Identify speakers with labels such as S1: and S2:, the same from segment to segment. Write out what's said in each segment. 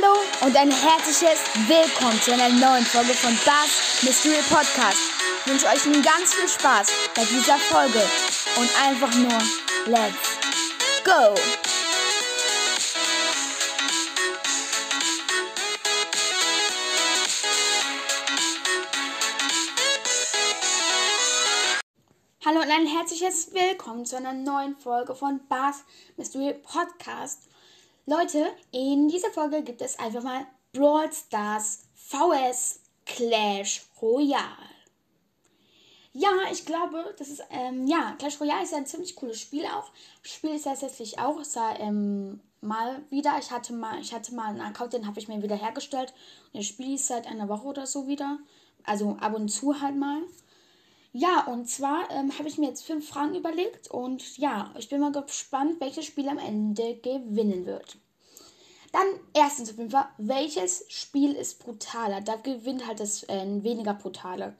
S1: Hallo und ein herzliches Willkommen zu einer neuen Folge von Bass Mystery Podcast. Ich wünsche euch nun ganz viel Spaß bei dieser Folge und einfach nur Let's Go! Hallo und ein herzliches Willkommen zu einer neuen Folge von Bass Mystery Podcast. Leute, in dieser Folge gibt es einfach mal Brawl Stars VS Clash Royale. Ja, ich glaube, das ist, ähm, ja, Clash Royale ist ja ein ziemlich cooles Spiel auch. Spiel ist tatsächlich auch, ist ja, ähm, mal wieder. Ich hatte mal, ich hatte mal einen Account, den habe ich mir wieder hergestellt. Und das Spiel ist seit einer Woche oder so wieder. Also ab und zu halt mal. Ja, und zwar ähm, habe ich mir jetzt fünf Fragen überlegt und ja, ich bin mal gespannt, welches Spiel am Ende gewinnen wird. Dann erstens auf jeden Fall, welches Spiel ist brutaler? Da gewinnt halt das äh, weniger brutale.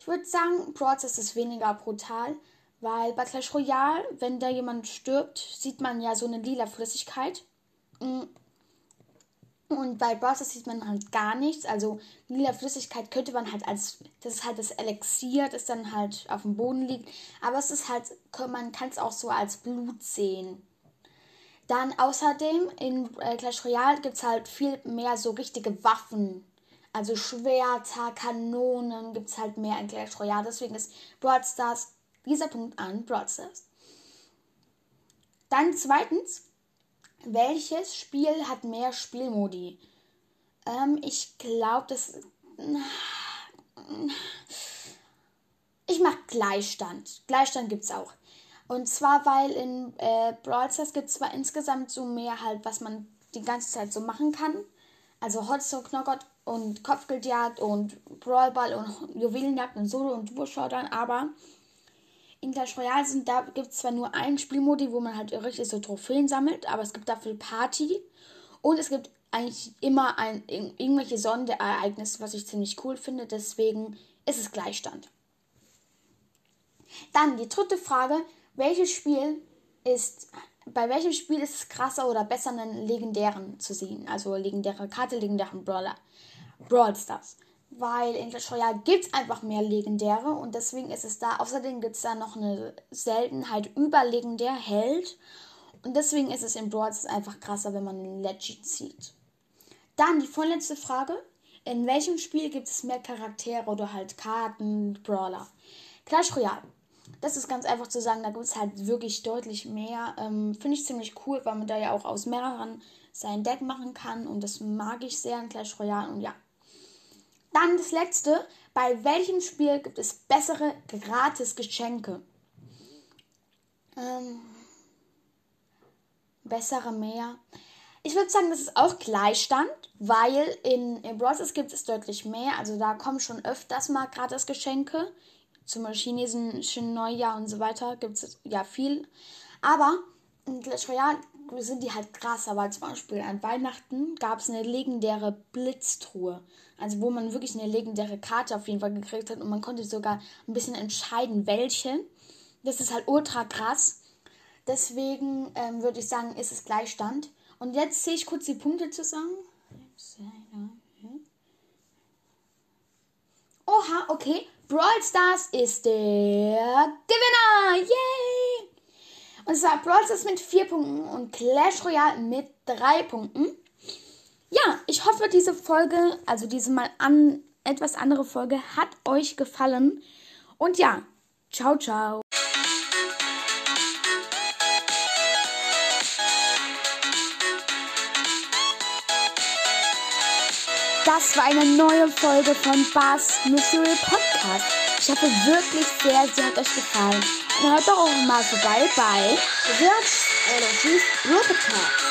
S1: Ich würde sagen, Brawl ist weniger brutal, weil bei Clash Royale, wenn da jemand stirbt, sieht man ja so eine lila Flüssigkeit. Mm. Und bei Brawl sieht man halt gar nichts. Also lila Flüssigkeit könnte man halt als, das ist halt das Elixier, das dann halt auf dem Boden liegt. Aber es ist halt, man kann es auch so als Blut sehen. Dann außerdem in äh, Clash Royale gibt es halt viel mehr so richtige Waffen. Also Schwerter, Kanonen gibt es halt mehr in Clash Royale. Deswegen ist Brawl Stars dieser Punkt an Brawl Stars. Dann zweitens, welches Spiel hat mehr Spielmodi? Ähm, ich glaube, das. Ich mache Gleichstand. Gleichstand gibt es auch. Und zwar, weil in äh, Brawl Stars gibt es zwar insgesamt so mehr halt, was man die ganze Zeit so machen kann. Also Hotstone, Knockout und Kopfgeldjagd und Brawlball und Juwelenjagd und Solo und Duo-Showdown, aber in Clash Royale sind, da gibt es zwar nur einen Spielmodi, wo man halt richtig so Trophäen sammelt, aber es gibt dafür Party und es gibt eigentlich immer ein, irgendwelche Sonderereignisse, was ich ziemlich cool finde, deswegen ist es Gleichstand. Dann die dritte Frage, welches Spiel ist, bei welchem Spiel ist es krasser oder besser, einen legendären zu sehen? Also legendäre Karte, legendären Brawler. Brawl Stars weil in Clash Royale gibt es einfach mehr Legendäre und deswegen ist es da. Außerdem gibt es da noch eine Seltenheit über Legendär Held und deswegen ist es in Brawl einfach krasser, wenn man einen Legend zieht. Dann die vorletzte Frage. In welchem Spiel gibt es mehr Charaktere oder halt Karten, Brawler? Clash Royale. Das ist ganz einfach zu sagen, da gibt es halt wirklich deutlich mehr. Ähm, Finde ich ziemlich cool, weil man da ja auch aus mehreren sein Deck machen kann und das mag ich sehr in Clash Royale und ja, dann das letzte. Bei welchem Spiel gibt es bessere Gratis-Geschenke? Ähm, bessere mehr. Ich würde sagen, das ist auch Gleichstand, weil in, in Brawl gibt es deutlich mehr. Also da kommen schon öfters mal Gratis-Geschenke. Zum chinesischen Neujahr und so weiter gibt es ja viel. Aber in Clash Royale sind die halt krasser, weil zum Beispiel an Weihnachten gab es eine legendäre Blitztruhe. Also wo man wirklich eine legendäre Karte auf jeden Fall gekriegt hat und man konnte sogar ein bisschen entscheiden, welche. Das ist halt ultra krass. Deswegen ähm, würde ich sagen, ist es Gleichstand. Und jetzt zähle ich kurz die Punkte zusammen. Oha, okay. Brawl Stars ist der Gewinner. Yay! Und zwar Brawl Stars mit 4 Punkten und Clash Royale mit 3 Punkten. Ja, ich hoffe, diese Folge, also diese mal an, etwas andere Folge, hat euch gefallen. Und ja, ciao, ciao. Das war eine neue Folge von Bass Mystery Podcast. Ich hoffe wirklich sehr, sie hat euch gefallen. Und hört doch auch mal vorbei bei Words Energies Roboter.